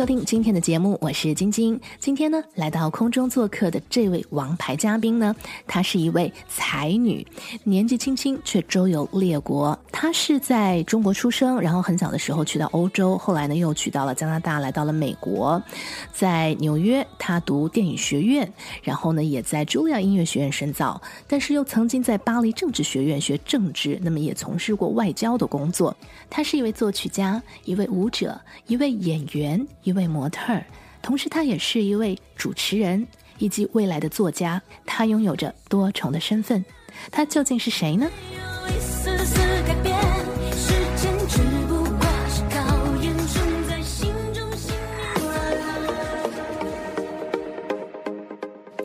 收听今天的节目，我是晶晶。今天呢，来到空中做客的这位王牌嘉宾呢，她是一位才女，年纪轻轻却周游列国。她是在中国出生，然后很小的时候去到欧洲，后来呢又去到了加拿大，来到了美国。在纽约，她读电影学院，然后呢也在茱莉亚音乐学院深造，但是又曾经在巴黎政治学院学政治，那么也从事过外交的工作。她是一位作曲家，一位舞者，一位演员，一位模特儿，同时她也是一位主持人以及未来的作家。她拥有着多重的身份，她究竟是谁呢？有一丝丝改变，时间只不过是考验种在心中信念。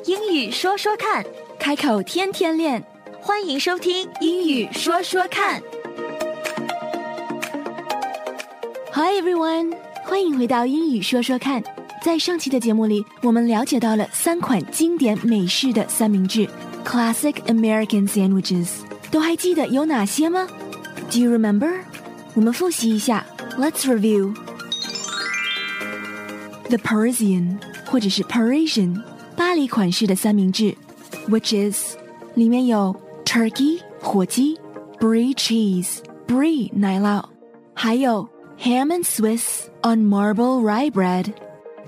英语说说看，开口天天练。欢迎收听《英语说说看》。Hi everyone，欢迎回到英语说说看。在上期的节目里，我们了解到了三款经典美式的三明治 （Classic American Sandwiches），都还记得有哪些吗？Do you remember？我们复习一下，Let's review。The Parisian，或者是 Parisian，巴黎款式的三明治，which is 里面有 turkey 火鸡，brie cheese brie 奶酪，还有 ham and Swiss on marble rye bread，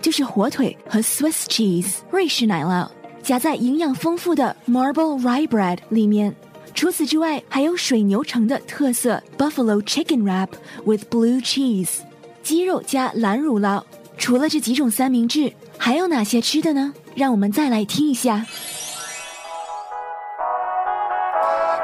就是火腿和 Swiss cheese 瑞士奶酪夹在营养丰富的 marble rye bread 里面。除此之外，还有水牛城的特色 buffalo chicken wrap with blue cheese，鸡肉加蓝乳酪。除了这几种三明治，还有哪些吃的呢？让我们再来听一下。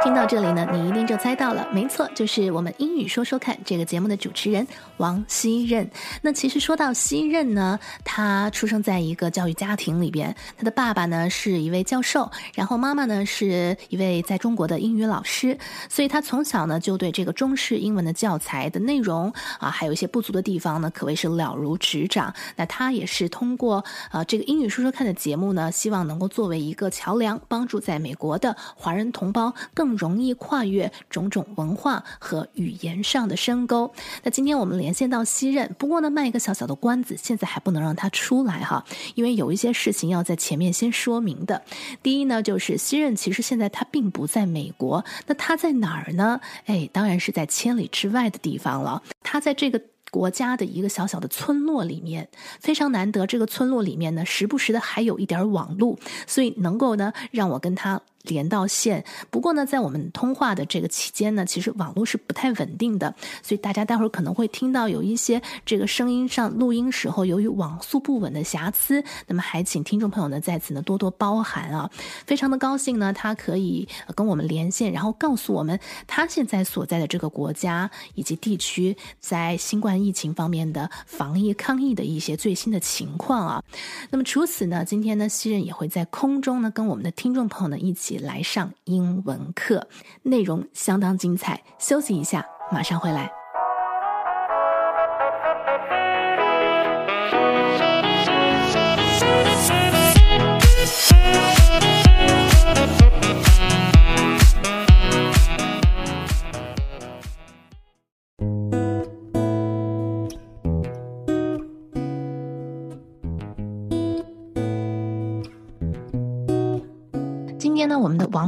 听到这里呢，你一定就猜到了，没错，就是我们英语说说看这个节目的主持人王希任。那其实说到希任呢，他出生在一个教育家庭里边，他的爸爸呢是一位教授，然后妈妈呢是一位在中国的英语老师，所以他从小呢就对这个中式英文的教材的内容啊，还有一些不足的地方呢，可谓是了如指掌。那他也是通过呃这个英语说说看的节目呢，希望能够作为一个桥梁，帮助在美国的华人同胞更容易跨越种种文化和语言上的深沟。那今天我们连线到西任，不过呢卖一个小小的关子，现在还不能让他出来哈，因为有一些事情要在前面先说明的。第一呢，就是西任其实现在他并不在美国，那他在哪儿呢？哎，当然是在千里之外的地方了。他在这个。国家的一个小小的村落里面，非常难得。这个村落里面呢，时不时的还有一点网路，所以能够呢让我跟他连到线。不过呢，在我们通话的这个期间呢，其实网络是不太稳定的，所以大家待会儿可能会听到有一些这个声音上录音时候由于网速不稳的瑕疵。那么还请听众朋友呢在此呢多多包涵啊！非常的高兴呢，他可以跟我们连线，然后告诉我们他现在所在的这个国家以及地区在新冠疫情方面的防疫抗疫的一些最新的情况啊。那么除此呢，今天呢，西任也会在空中呢跟我们的听众朋友呢一起来上英文课，内容相当精彩。休息一下，马上回来。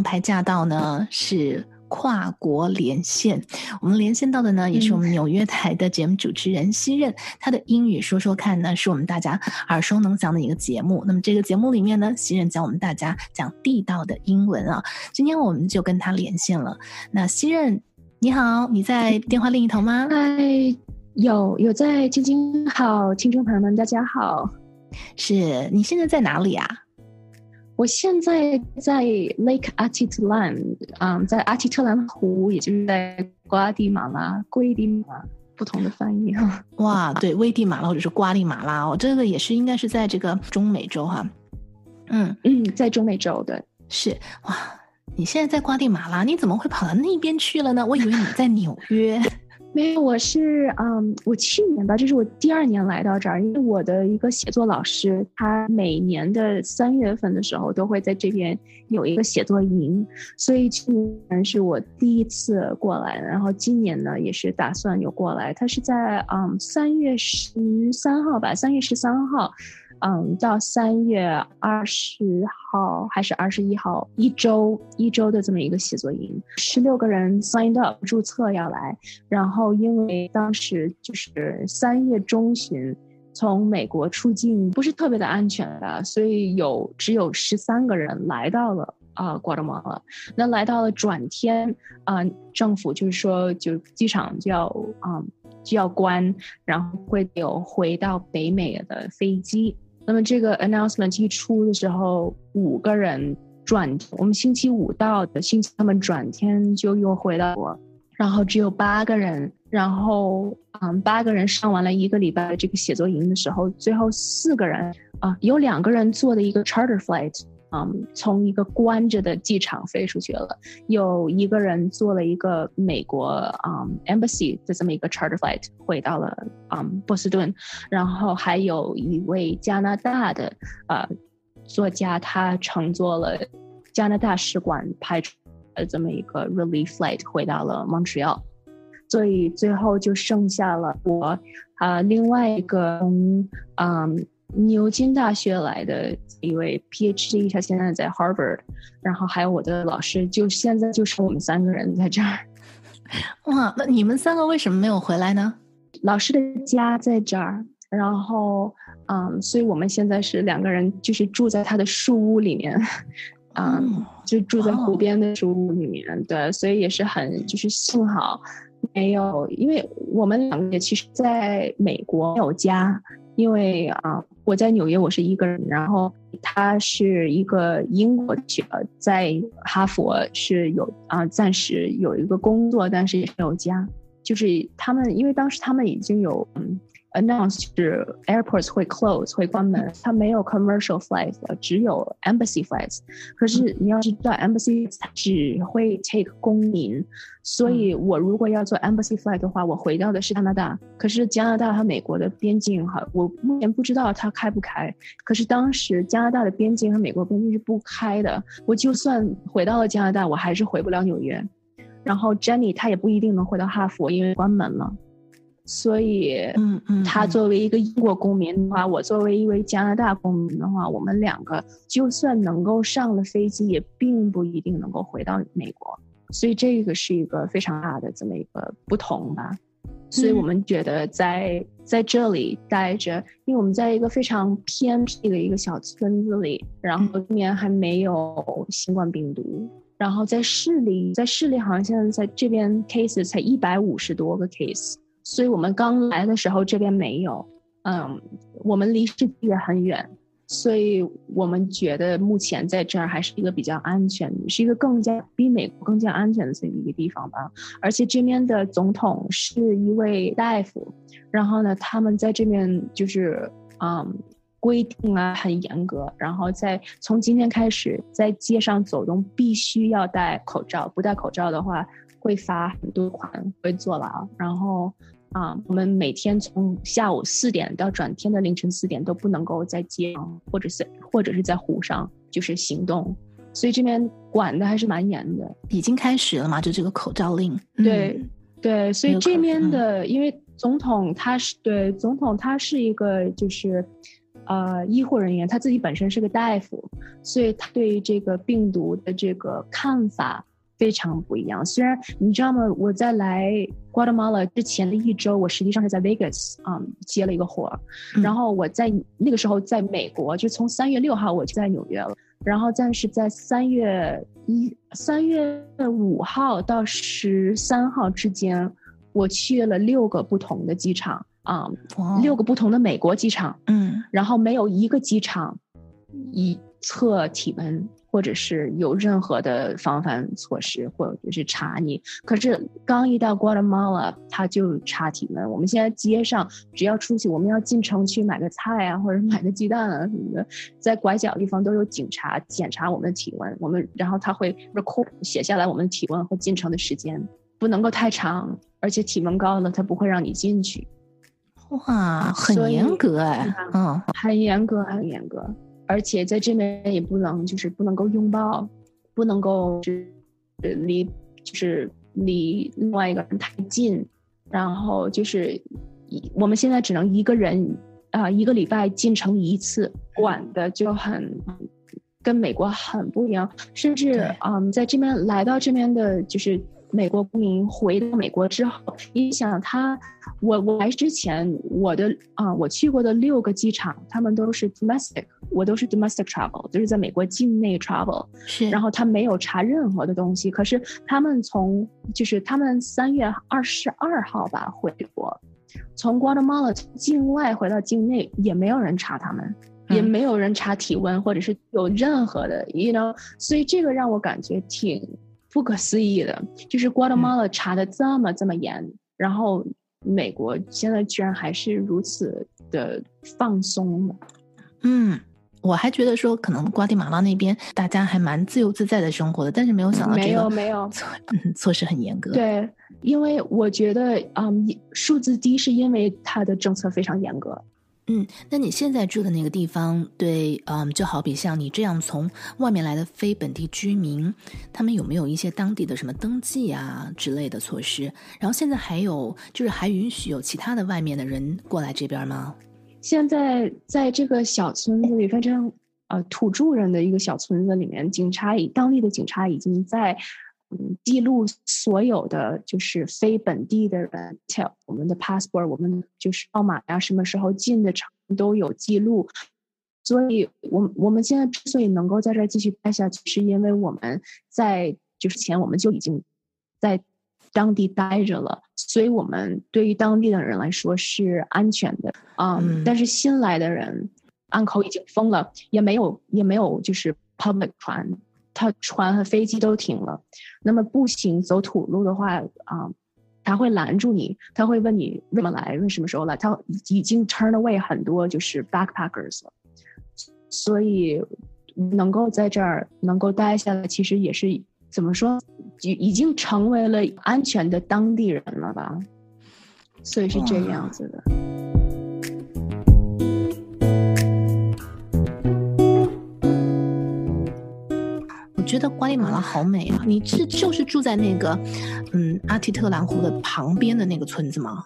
牌驾到呢是跨国连线，我们连线到的呢也是我们纽约台的节目主持人西任，他的英语说说看呢是我们大家耳熟能详的一个节目。那么这个节目里面呢，西任教我们大家讲地道的英文啊。今天我们就跟他连线了。那西任。你好，你在电话另一头吗？嗨，有有在晶晶好，听众朋友们大家好，是你现在在哪里啊？我现在在 Lake Atitlan，嗯，在阿提特兰湖，也就是在瓜地马拉、圭地马拉，不同的翻译哈。哇，对，危地马拉或者是瓜地马拉哦，这个也是应该是在这个中美洲哈。嗯，嗯，在中美洲的，是哇，你现在在瓜地马拉，你怎么会跑到那边去了呢？我以为你在纽约。没有，我是嗯，我去年吧，这是我第二年来到这儿，因为我的一个写作老师，他每年的三月份的时候都会在这边有一个写作营，所以去年是我第一次过来，然后今年呢也是打算有过来。他是在嗯三月十三号吧，三月十三号。嗯，到三月二十号还是二十一号，一周一周的这么一个写作营，十六个人 signed up 注册要来，然后因为当时就是三月中旬从美国出境不是特别的安全的，所以有只有十三个人来到了啊瓜地马拉，那来到了转天啊，政府就是说就机场就要啊就要关，然后会有回到北美的飞机。那么这个 announcement 一出的时候，五个人转，我们星期五到的，星期他们转天就又回到我，然后只有八个人，然后嗯，八个人上完了一个礼拜的这个写作营的时候，最后四个人啊，有两个人做的一个 charter flight。嗯，从一个关着的机场飞出去了。有一个人坐了一个美国嗯 embassy 的这么一个 charter flight 回到了嗯波士顿，然后还有一位加拿大的呃作家，他乘坐了加拿大使馆派出的这么一个 relief flight 回到了 Montreal，所以最后就剩下了我啊另外一个从嗯。牛津大学来的一位 PhD，他现在在 Harvard，然后还有我的老师，就现在就是我们三个人在这儿。哇，那你们三个为什么没有回来呢？老师的家在这儿，然后嗯，所以我们现在是两个人，就是住在他的树屋里面，嗯，就住在湖边的树屋里面。对，所以也是很就是幸好没有，因为我们两个其实在美国没有家。因为啊，我在纽约，我是一个人，然后他是一个英国去呃，在哈佛是有啊，暂时有一个工作，但是也没有家。就是他们，因为当时他们已经有嗯。Announce 是 airports 会 close 会关门，它没有 commercial flights 了，只有 embassy flights。可是你要知道，embassy 只会 take 公民，所以我如果要做 embassy flight 的话，我回到的是加拿大。可是加拿大和美国的边境哈，我目前不知道它开不开。可是当时加拿大的边境和美国边境是不开的，我就算回到了加拿大，我还是回不了纽约。然后 Jenny 她也不一定能回到哈佛，因为关门了。所以，嗯嗯，他作为一个英国公民的话，我作为一位加拿大公民的话，我们两个就算能够上了飞机，也并不一定能够回到美国。所以这个是一个非常大的这么一个不同吧。所以我们觉得在在这里待着，因为我们在一个非常偏僻的一个小村子里，然后今年还没有新冠病毒，然后在市里，在市里好像现在在这边 case 才一百五十多个 case。所以我们刚来的时候这边没有，嗯，我们离世界很远，所以我们觉得目前在这儿还是一个比较安全，是一个更加比美国更加安全的这么一个地方吧。而且这边的总统是一位大夫，然后呢，他们在这边就是嗯规定啊很严格，然后在从今天开始在街上走动必须要戴口罩，不戴口罩的话会罚很多款，会坐牢，然后。啊，我们每天从下午四点到转天的凌晨四点都不能够在街上或者是或者是在湖上就是行动，所以这边管的还是蛮严的。已经开始了嘛？就这个口罩令。对对，所以这边的，因为总统他是对总统他是一个就是呃医护人员，他自己本身是个大夫，所以他对这个病毒的这个看法。非常不一样。虽然你知道吗？我在来 Guatemala 之前的一周，我实际上是在 Vegas 啊接了一个活儿。然后我在那个时候在美国，就从三月六号我就在纽约了。然后但是在三月一三月五号到十三号之间，我去了六个不同的机场啊、哇六个不同的美国机场，嗯然后没有一个机场一测体温或者是有任何的防范措施，或者是查你。可是刚一到 Guatemala，他就查体温。我们现在街上只要出去，我们要进城去买个菜啊，或者买个鸡蛋啊什么的，在拐角地方都有警察检查我们的体温。我们然后他会 record 写下来我们的体温和进城的时间，不能够太长，而且体温高了他不会让你进去。哇，很严格哎，嗯很严格，很严格，而且在这边也不能就是不能够拥抱，不能够是离就是离另外一个人太近，然后就是一我们现在只能一个人啊、一个礼拜进城一次，管的就很。跟美国很不一样，甚至对。嗯，在这边来到这边的，就是美国公民回到美国之后，你想他，我我来之前，我的啊、我去过的六个机场，他们都是 domestic，我都是 domestic travel，就是在美国境内 travel，是，然后他没有查任何的东西，可是他们从就是他们三月二十二号吧回国，从 Guatemala 境外回到境内，也没有人查他们。也嗯。没有人查体温，或者是有任何的，you know，所以这个让我感觉挺不可思议的，就是 Guatemala 查的这么这么严，然后美国现在居然还是如此的放松的。嗯。我还觉得说，可能瓜地马拉那边大家还蛮自由自在的生活的，但是没有想到这没有个没有，措施很严格。，对，因为我觉得，嗯，数字低是因为它的政策非常严格。嗯，那你现在住的那个地方，对，嗯，就好比像你这样从外面来的非本地居民，他们有没有一些当地的什么登记啊之类的措施？然后现在还有，就是还允许有其他的外面的人过来这边吗？现在在这个小村子里，非常呃土著人的一个小村子里面，警察已当地的警察已经在嗯记录所有的就是非本地的人，像我们的 passport，我们就是号码呀，什么时候进的城都有记录。所以我们我们现在之所以能够在这儿继续待下去，是因为我们在就是前我们就已经在当地待着了，所以我们对于当地的人来说是安全的啊、嗯但是新来的人，安口已经封了，也没有也没有就是 public 船，它船和飞机都停了。那么步行走土路的话啊、他会拦住你，他会问你为什么来，问什么时候来，他已经 turn away 很多就是 backpackers 了，所以能够在这儿能够待下来，其实也是怎么说，已已经成为了安全的当地人了吧，所以是这个样子的。觉得瓜地马拉好美啊！你是就是住在那个，嗯，阿提特兰湖的旁边的那个村子吗？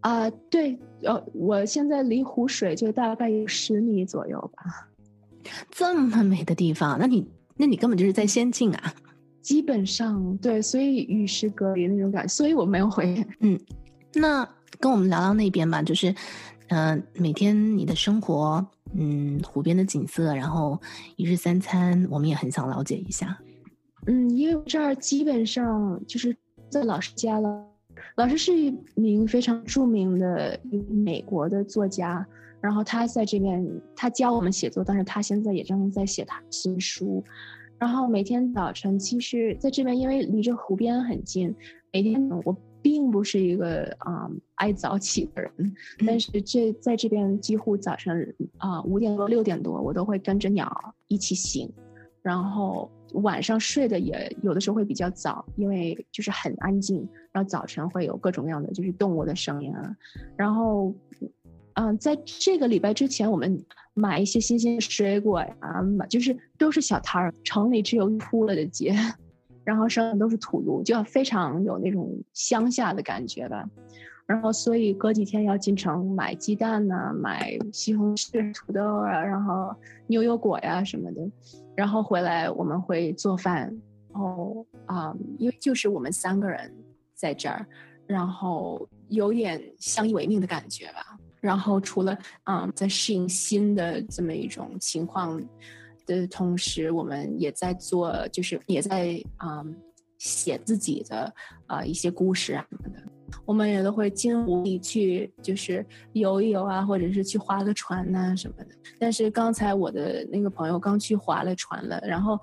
啊、对，呃，我现在离湖水就大概有十米左右吧，这么美的地方，那你那你根本就是在仙境啊！基本上对，所以与世隔离那种感觉，所以我没有回。嗯那跟我们聊聊那边吧，就是，嗯、每天你的生活，嗯，湖边的景色，然后一日三餐，我们也很想了解一下。嗯，因为这儿基本上就是在老师家了。老师是一名非常著名的美国的作家，然后他在这边，他教我们写作，但是他现在也正在写他的新书。然后每天早晨，其实在这边因为离着湖边很近，每天我并不是一个啊、爱早起的人，但是这在这边几乎早晨啊五点多六点多，我都会跟着鸟一起醒，然后晚上睡的也有的时候会比较早，因为就是很安静，然后早晨会有各种各样的就是动物的声音啊，然后。嗯，在这个礼拜之前，我们买一些新鲜水果呀，买就是都是小摊儿，城里只有铺了的街，然后剩下都是土路，就要非常有那种乡下的感觉吧。然后，所以隔几天要进城买鸡蛋呐、买西红柿、土豆啊，然后牛油果呀什么的。然后回来我们会做饭，然后啊、因为就是我们三个人在这儿，然后有点相依为命的感觉吧。然后除了嗯，在适应新的这么一种情况，的同时，我们也在做，就是也在嗯写自己的啊、一些故事啊什么的。我们也都会进湖里去，就是游一游啊，或者是去划个船呐、什么的。但是刚才我的那个朋友刚去划了船了，然后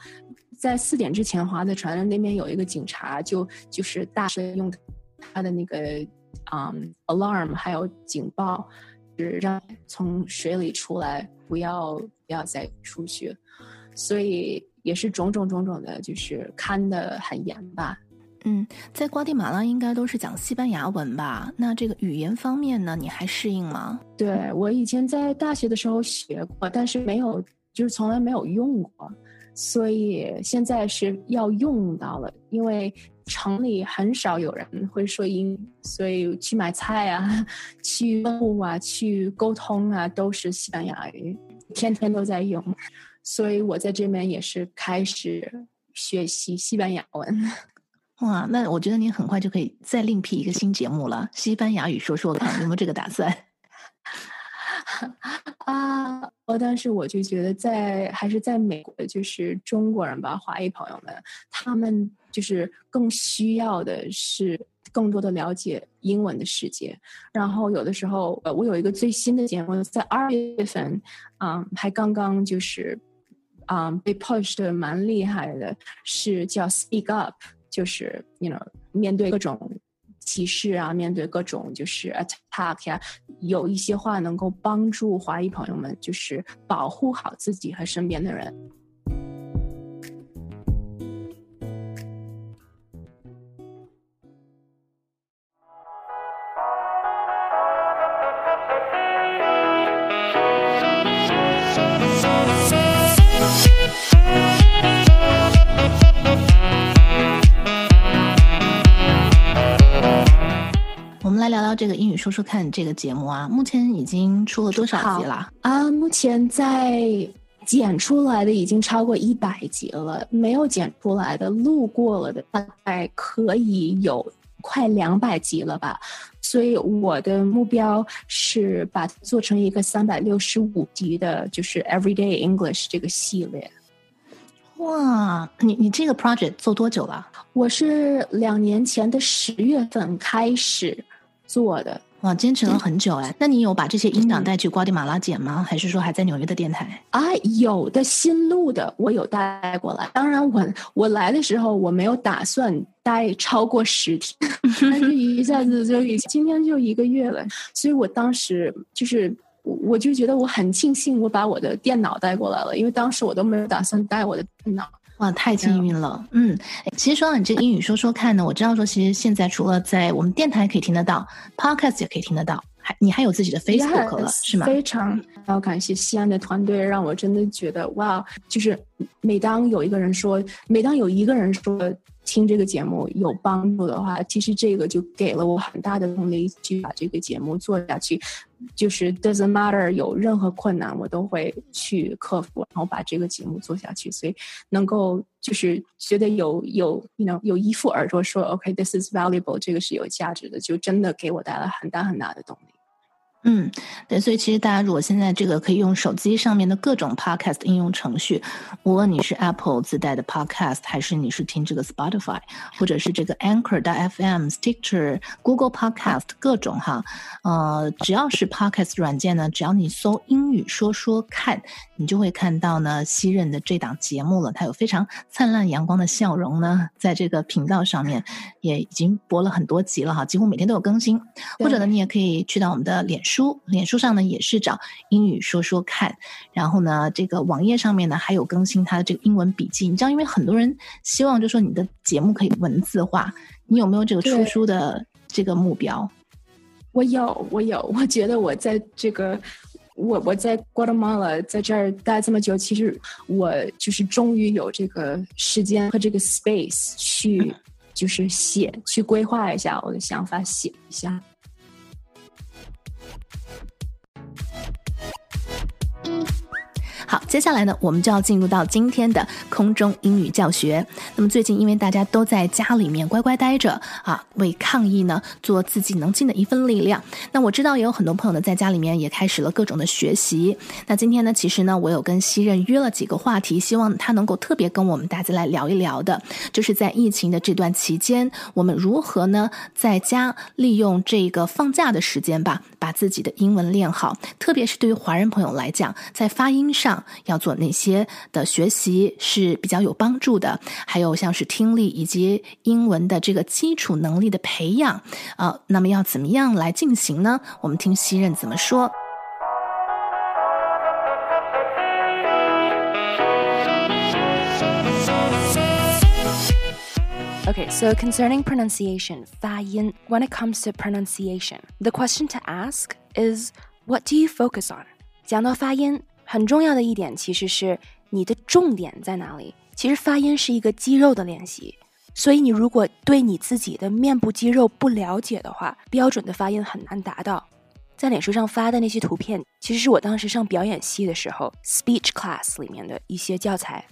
在四点之前划的船，那边有一个警察就就是大声用他的那个嗯 alarm 还有警报，就是让从水里出来，不要不要再出去。所以也是种种种种的，就是看得很严吧。嗯，在瓜地马拉应该都是讲西班牙文吧？那这个语言方面呢，你还适应吗？对我以前在大学的时候学过，但是没有，就是从来没有用过，所以现在是要用到了。因为城里很少有人会说英语，所以去买菜啊、去购物啊、去沟通啊，都是西班牙语，天天都在用。所以我在这边也是开始学习西班牙文。哇，那我觉得你很快就可以再另辟一个新节目了，西班牙语说说看，有没有这个打算？啊，呃，但是我就觉得在还是在美国，就是中国人吧，华裔朋友们，他们就是更需要的是更多的了解英文的世界。然后有的时候，我有一个最新的节目，在二月份，嗯，还刚刚就是，嗯，被 push 的蛮厉害的，是叫 Speak Up，就是 you know 面对各种。歧视啊，面对各种就是 attack 呀、有一些话能够帮助华裔朋友们，就是保护好自己和身边的人。来聊聊这个英语说说看这个节目啊，目前已经出了多少集了？啊，目前在剪出来的已经超过一百集了，没有剪出来的、录过了的，大概可以有快两百集了吧。所以我的目标是把它做成一个三百六十五集的，就是 Everyday English 这个系列。哇，你你这个 project 做多久了？我是两年前的十月份开始做的，哇，坚持了很久哎。那你有把这些音档带去瓜地马拉剪吗？还是说还在纽约的电台？啊，有的新录的我有带过来。当然我，我来的时候我没有打算待超过十天，但是一下子就已今天就一个月了，所以我当时就是。我就觉得我很庆幸，我把我的电脑带过来了，因为当时我都没有打算带我的电脑。哇，太幸运了。嗯，其实说到你这个英语说说看呢，我知道说，其实现在除了在我们电台可以听得到，podcast 也可以听得到，还你还有自己的 Facebook 了，是吗？非常要感谢西安的团队，让我真的觉得哇，就是每当有一个人说，每当有一个人说听这个节目有帮助的话，其实这个就给了我很大的动力去把这个节目做下去。就是 doesn't matter 有任何困难，我都会去克服，然后把这个节目做下去。所以能够就是觉得有有 you know 有一副耳朵说 OK this is valuable，这个是有价值的，就真的给我带来很大很大的动力。嗯，对，所以其实大家如果现在这个可以用手机上面的各种 podcast 应用程序，无论你是 Apple 自带的 podcast，还是你是听这个 Spotify，或者是这个 Anchor 的 FM、Stitcher、Google Podcast 各种哈，呃，只要是 podcast 软件呢，只要你搜英语说说看，你就会看到呢西任的这档节目了。它有非常灿烂阳光的笑容呢，在这个频道上面也已经播了很多集了哈，几乎每天都有更新。或者呢，你也可以去到我们的脸书，脸书上呢也是找英语说说看。然后呢，这个网页上面呢还有更新它的这个英文笔记。你知道，因为很多人希望就说你的节目可以文字化，你有没有这个出书的这个目标？我有，我有，我觉得我在这个，我我在 Guatemala 在这儿待这么久，其实我就是终于有这个时间和这个 space 去，就是写，去规划一下我的想法，写一下。好，接下来呢，我们就要进入到今天的空中英语教学。那么最近因为大家都在家里面乖乖待着啊，为抗疫呢做自己能尽的一份力量。那我知道也有很多朋友呢在家里面也开始了各种的学习。那今天呢，其实呢，我有跟西任约了几个话题，希望他能够特别跟我们大家来聊一聊的，就是在疫情的这段期间，我们如何呢在家利用这个放假的时间吧，把自己的英文练好。特别是对于华人朋友来讲，在发音上要做哪些的学习是比较有帮助的，还有像是听力以及英文的这个基础能力的培养，呃，那么要怎么样来进行呢？我们听西任怎么说。Okay, so concerning pronunciation, 发音, when it comes to pronunciation, the question to ask is what do you focus on? 讲到发音，很重要的一点其实是你的重点在哪里。其实发音是一个肌肉的练习，所以你如果对你自己的面部肌肉不了解的话，标准的发音很难达到。在脸书上发的那些图片，其实是我当时上表演系的时候 speech class 里面的一些教材。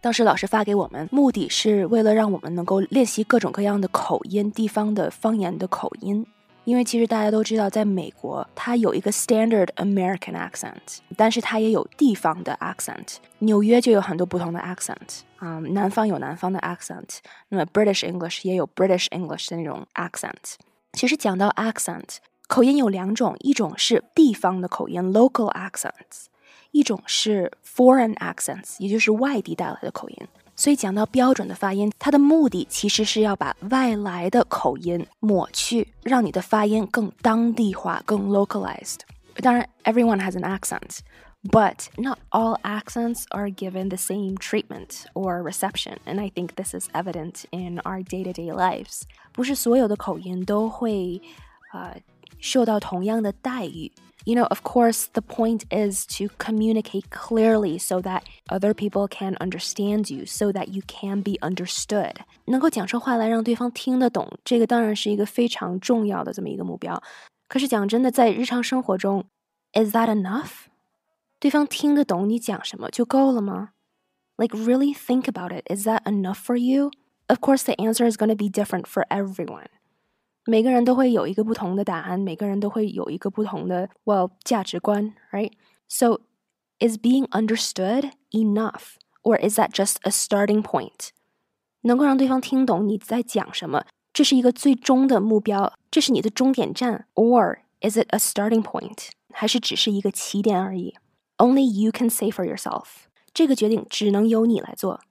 当时老师发给我们，目的是为了让我们能够练习各种各样的口音、地方的方言的口音。因为其实大家都知道，在美国它有一个 standard American accent，但是它也有地方的 accent。纽约就有很多不同的 accent 啊、南方有南方的 accent，那么 British English 也有 British English 的那种 accent。其实讲到 accent，口音有两种，一种是地方的口音 local accents，一种是 foreign accents，也就是外地带来的口音。所以讲到标准的发音，它的目的其实是要把外来的口音抹去，让你的发音更当地化、更 localized。当然，everyone has an accent。But not all accents are given the same treatment or reception, and I think this is evident in our day-to-day lives. 不是所有的口音都会，呃，受到同样的待遇。 You know, of course, the point is to communicate clearly so that other people can understand you, so that you can be understood. 能够讲出话来让对方听得懂，这个当然是一个非常重要的这么一个目标。可是讲真的，在日常生活中，is that enough？对方听得懂你讲什么就够了吗？Like really think about it. Is that enough for you? Of course, the answer is going to be different for everyone. 每个人都会有一个不同的答案，每个人都会有一个不同的 well 价值观，right? So, is being understood enough, or is that just a starting point? 能够让对方听懂你在讲什么，这是一个最终的目标，这是你的终点站，or is it a starting point？还是只是一个起点而已？Only you can say for yourself. 这个决定只能由你来做。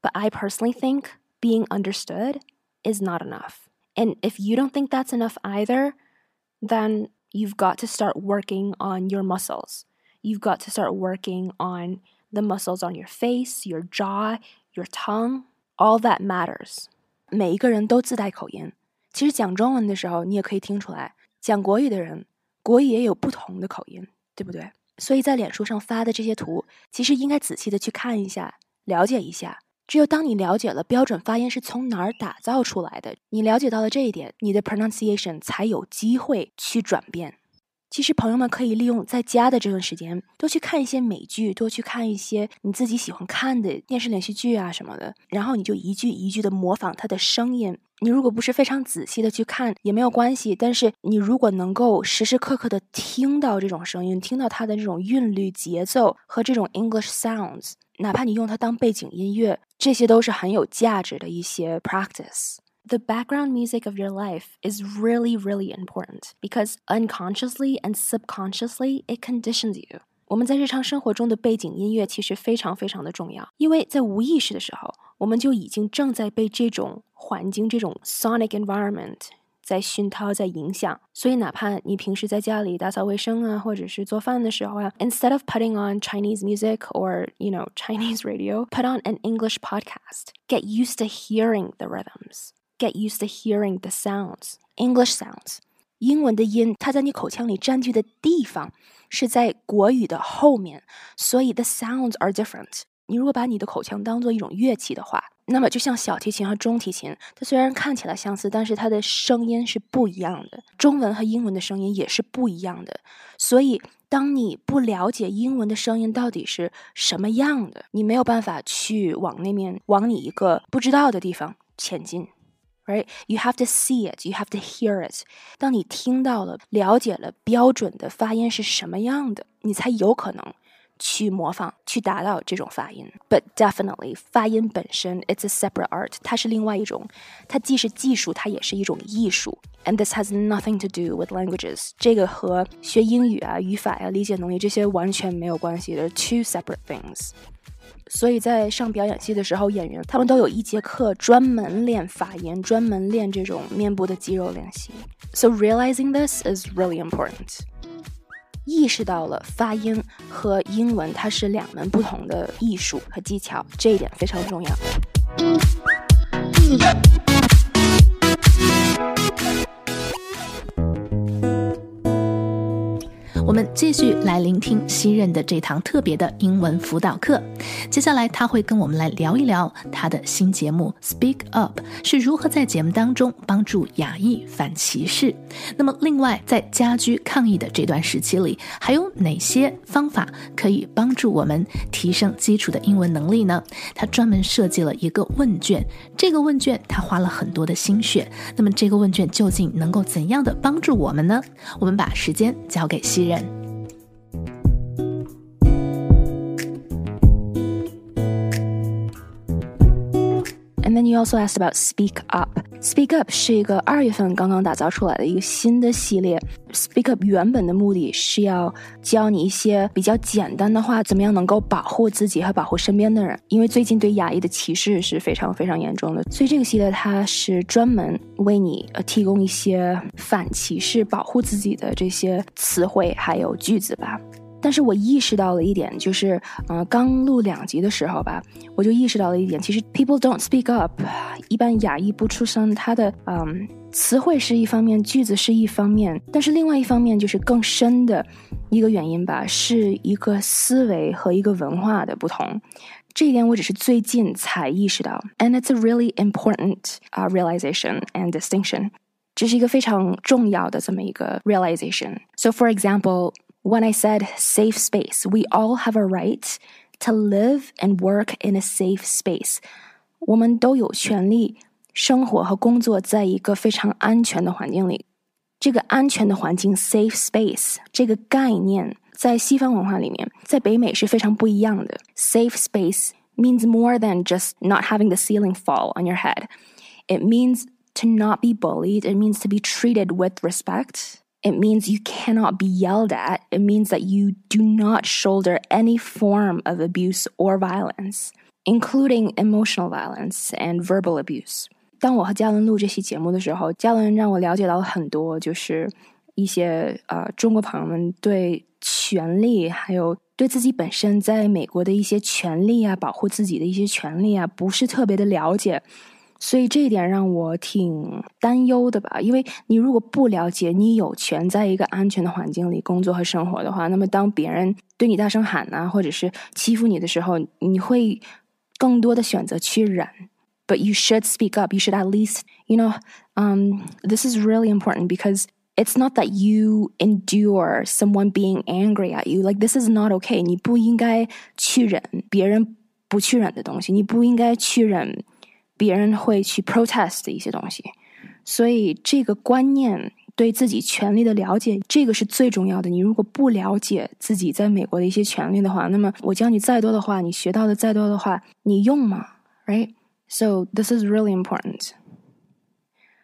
But I personally think being understood is not enough. And if you don't think that's enough either, then you've got to start working on your muscles. You've got to start working on the muscles on your face, your jaw, your tongue. All that matters. 每一个人都自带口音。其实讲中文的时候，你也可以听出来，讲国语的人，国语也有不同的口音，对不对？所以在脸书上发的这些图，其实应该仔细的去看一下，了解一下。 只有当你了解了标准发音是从哪儿打造出来的，你了解到了这一点，你的 pronunciation 才有机会去转变。其实朋友们可以利用在家的这段时间，多去看一些美剧，多去看一些你自己喜欢看的电视连续剧啊什么的，然后你就一句一句的模仿他的声音。你如果不是非常仔细的去看也没有关系，但是你如果能够时时刻刻的听到这种声音，听到它的这种韵律、节奏和这种 English sounds，哪怕你用它当背景音乐，这些都是很有价值的一些 practice。The background music of your life is really, really important because unconsciously and subconsciously it conditions you. 我们在日常生活中的背景音乐其实非常非常的重要，因为在无意识的时候， 我们就已经正在被这种环境、这种 sonic environment 在熏陶、在影响。所以，哪怕你平时在家里打扫卫生啊，或者是做饭的时候啊，instead of putting on Chinese music or you know Chinese radio, put on an English podcast. Get used to hearing the rhythms. Get used to hearing the sounds. English sounds. 英文的音，它在你口腔里占据的地方是在国语的后面，所以 the sounds are different. 你如果把你的口腔当做一种乐器的话，那么就像小提琴和中提琴，它虽然看起来相似，但是它的声音是不一样的。中文和英文的声音也是不一样的。所以，当你不了解英文的声音到底是什么样的，你没有办法去往那面往你一个不知道的地方前进。Right? You have to see it. You have to hear it. 当你听到了、了解了标准的发音是什么样的，你才有可能去模仿、去达到这种发音。But definitely，发音本身，it's a separate art，它是另外一种，它既是技术，它也是一种艺术。And this has nothing to do with languages。这个和学英语啊、语法呀、理解能力这些完全没有关系的，two separate things。所以在上表演系的时候，演员他们都有一节课专门练发音，专门练这种面部的肌肉练习。So realizing this is really important。 意识到了发音和英文它是两门不同的艺术和技巧，这一点非常重要。我们继续来聆听西任的这堂特别的英文辅导课。接下来他会跟我们来聊一聊他的新节目《Speak Up》是如何在节目当中帮助亚裔反歧视。那么，另外在家居抗议的这段时期里，还有哪些方法可以帮助我们提升基础的英文能力呢？他专门设计了一个问卷，这个问卷他花了很多的心血。那么，这个问卷究竟能够怎样的帮助我们呢？我们把时间交给西任。And then you also asked about Speak Up. Speak Up 是一个二月份刚刚打造出来的一个新的系列。Speak Up 原本的目的是要教你一些比较简单的话，怎么样能够保护自己和保护身边的人。因为最近对亚裔的歧视是非常非常严重的，所以这个系列它是专门为你呃提供一些反歧视、保护自己的这些词汇还有句子吧。但是我意识到了一点，就是，呃，刚录两集的时候吧，我就意识到了一点，其实 people don't speak up，一般亚裔不出声，它的，嗯，词汇是一方面，句子是一方面，但是另外一方面就是更深的一个原因吧，是一个思维和一个文化的不同。这一点我只是最近才意识到，and it's a really important uh, realization and distinction。这是一个非常重要的这么一个 realization。So for example。when I said safe space, we all have a right to live and work in a safe space. 我们都有权利生活和工作在一个非常安全的环境里。这个安全的环境 （safe space） 这个概念，在西方文化里面，在北美是非常不一样的。Safe space means more than just not having the ceiling fall on your head. It means to not be bullied. It means to be treated with respect. It means you cannot be yelled at. It means that you do not shoulder any form of abuse or violence, including emotional violence and verbal abuse. 当我和嘉伦录这期节目的时候，嘉伦让我了解到很多，就是一些呃中国朋友们对权利，还有对自己本身在美国的一些权利啊，保护自己的一些权利啊，不是特别的了解。 所以这一点让我挺担忧的吧，因为你如果不了解你有权在一个安全的环境里工作和生活的话，那么当别人对你大声喊呐、啊，或者是欺负你的时候，你会更多的选择去忍。But you should speak up. You should at least, you know, um, this is really important because it's not that you endure someone being angry at you. Like this is not okay. 你不应该去忍别人不去忍的东西，你不应该去忍。 别人会去 protest 的一些东西，所以这个观念对自己权利的了解，这个是最重要的。你如果不了解自己在美国的一些权利的话，那么我教你再多的话，你学到的再多的话，你用吗？Right？So this is really important。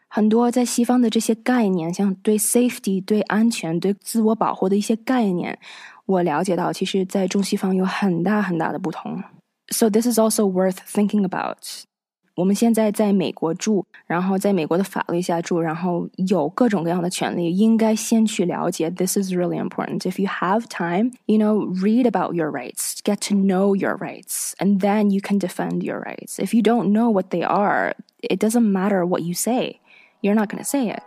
很多在西方的这些概念，像对 safety、对安全、对自我保护的一些概念，我了解到，其实在中西方有很大很大的不同。So this is also worth thinking about. 我们现在在美国住，然后在美国的法律下住，然后有各种各样的权利，应该先去了解。This is really important. If you have time, you know, read about your rights, get to know your rights, and then you can defend your rights. If you don't know what they are, it doesn't matter what you say. You're not going to say it.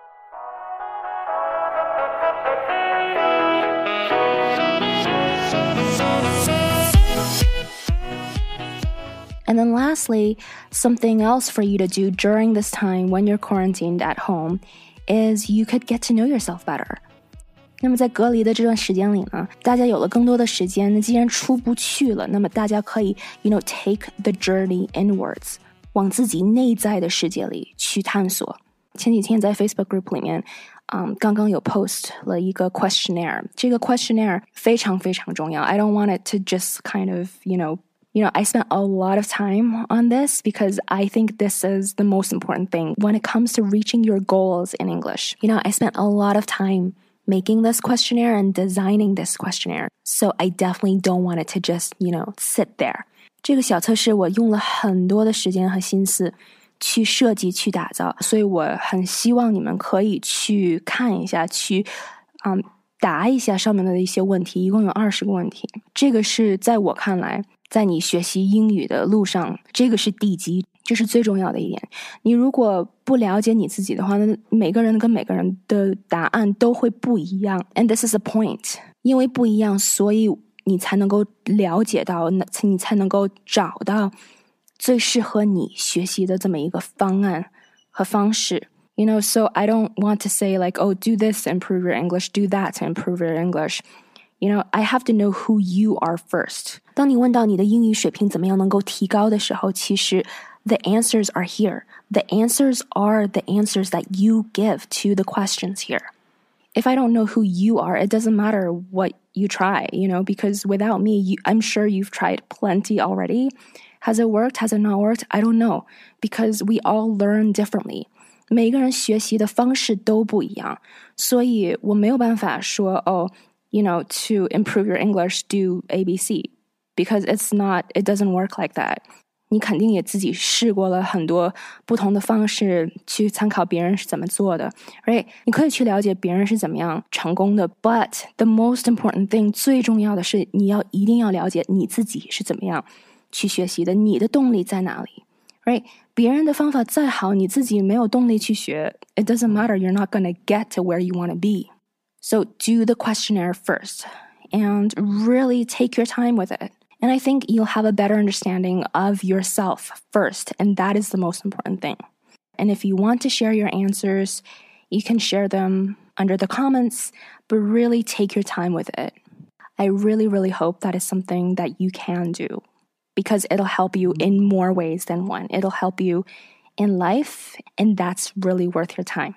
And then lastly, something else for you to do during this time when you're quarantined at home is you could get to know yourself better. 那么在隔离的这段时间里呢，大家有了更多的时间。那既然出不去了，那么大家可以，you know, take the journey inwards，往自己内在的世界里去探索。前几天在 Facebook group 里面，嗯，刚刚有 post 了一个 questionnaire，这个 questionnaire 非常非常重要。I don't want it to just kind of, you know. You know, I spent a lot of time on this because I think this is the most important thing when it comes to reaching your goals in English. You know, I spent a lot of time making this questionnaire and designing this questionnaire. So I definitely don't want it to just, you know, sit there. 这个小测试我用了很多的时间和心思去设计、去打造，所以我很希望你们可以去看一下，去嗯答一下上面的一些问题，一共有二十个问题。这个是在我看来， 在你学习英语的路上，这个是地基。这是最重要的一点。你如果不了解你自己的话，那每个人跟每个人的答案都会不一样。And this is a point，因为不一样，所以你才能够了解到，你才能够找到最适合你学习的这么一个方案和方式。You know, so I don't want to say like, oh, do this improve your English, do that improve your English. You know, I have to know who you are first. 当你问到你的英语水平怎么样能够提高的时候，其实 the answers are here. The answers are the answers that you give to the questions here. If I don't know who you are, it doesn't matter what you try, you know, because without me, you, I'm sure you've tried plenty already. Has it worked? Has it not worked? I don't know because we all learn differently. 每个人学习的方式都不一样，所以我没有办法说哦 ，you know, to improve your English, do A B C, because it's not, it doesn't work like that. 你肯定也自己试过了很多不同的方式去参考别人是怎么做的，right？你可以去了解别人是怎么样成功的，but the most important thing 最重要的是你要一定要了解你自己是怎么样去学习的，你的动力在哪里，right？别人的方法再好，你自己没有动力去学，it doesn't matter. You're not gonna get to where you want to be. So do the questionnaire first and really take your time with it. And I think you'll have a better understanding of yourself first, and that is the most important thing. And if you want to share your answers, you can share them under the comments, but really take your time with it. I really, really hope that is something that you can do because it'll help you in more ways than one. It'll help you in life, and that's really worth your time.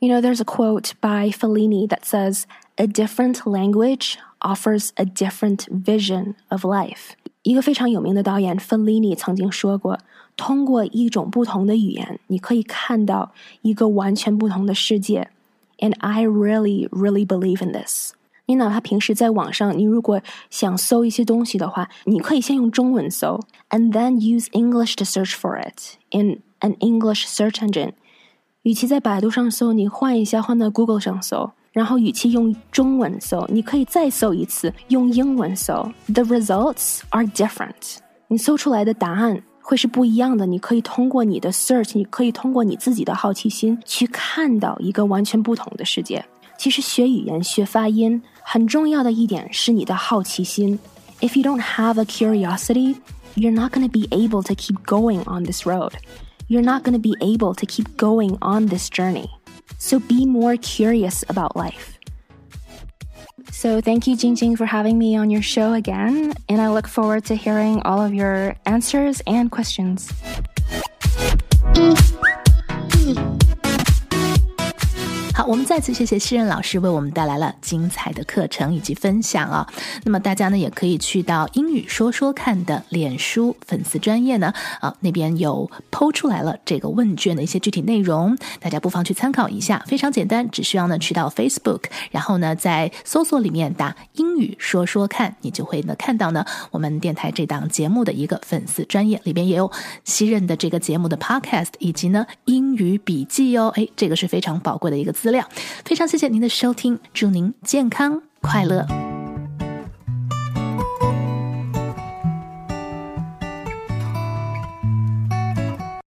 You know, there's a quote by Fellini that says, A different language offers a different vision of life。一个非常有名的导演芬利尼曾经说过：“通过一种不同的语言，你可以看到一个完全不同的世界。” And I really, really believe in this。你哪怕平时在网上，你如果想搜一些东西的话，你可以先用中文搜，and then use English to search for it in an English search engine。 与其在百度上搜，你换一下，换到 Google 上搜。然后，与其用中文搜，你可以再搜一次，用英文搜。The results are different。你搜出来的答案会是不一样的。你可以通过你的 search，你可以通过你自己的好奇心去看到一个完全不同的世界。其实学语言、学发音很重要的一点是你的好奇心。If you don't have a curiosity, you're not going to be able to keep going on this road. You're not going to be able to keep going on this journey. So be more curious about life. So thank you, Jingjing, for having me on your show again, and I look forward to hearing all of your answers and questions. 好，我们再次谢谢西任老师为我们带来了精彩的课程以及分享啊。那么大家呢也可以去到英语说说看的脸书粉丝专业呢啊那边有剖出来了这个问卷的一些具体内容，大家不妨去参考一下。非常简单，只需要呢去到 Facebook，然后呢在搜索里面打英语说说看，你就会呢看到呢我们电台这档节目的一个粉丝专业，里边也有西任的这个节目的 Podcast 以及呢英语笔记哦。哎，这个是非常宝贵的一个资资料。非常谢谢您的收听，祝您健康快乐。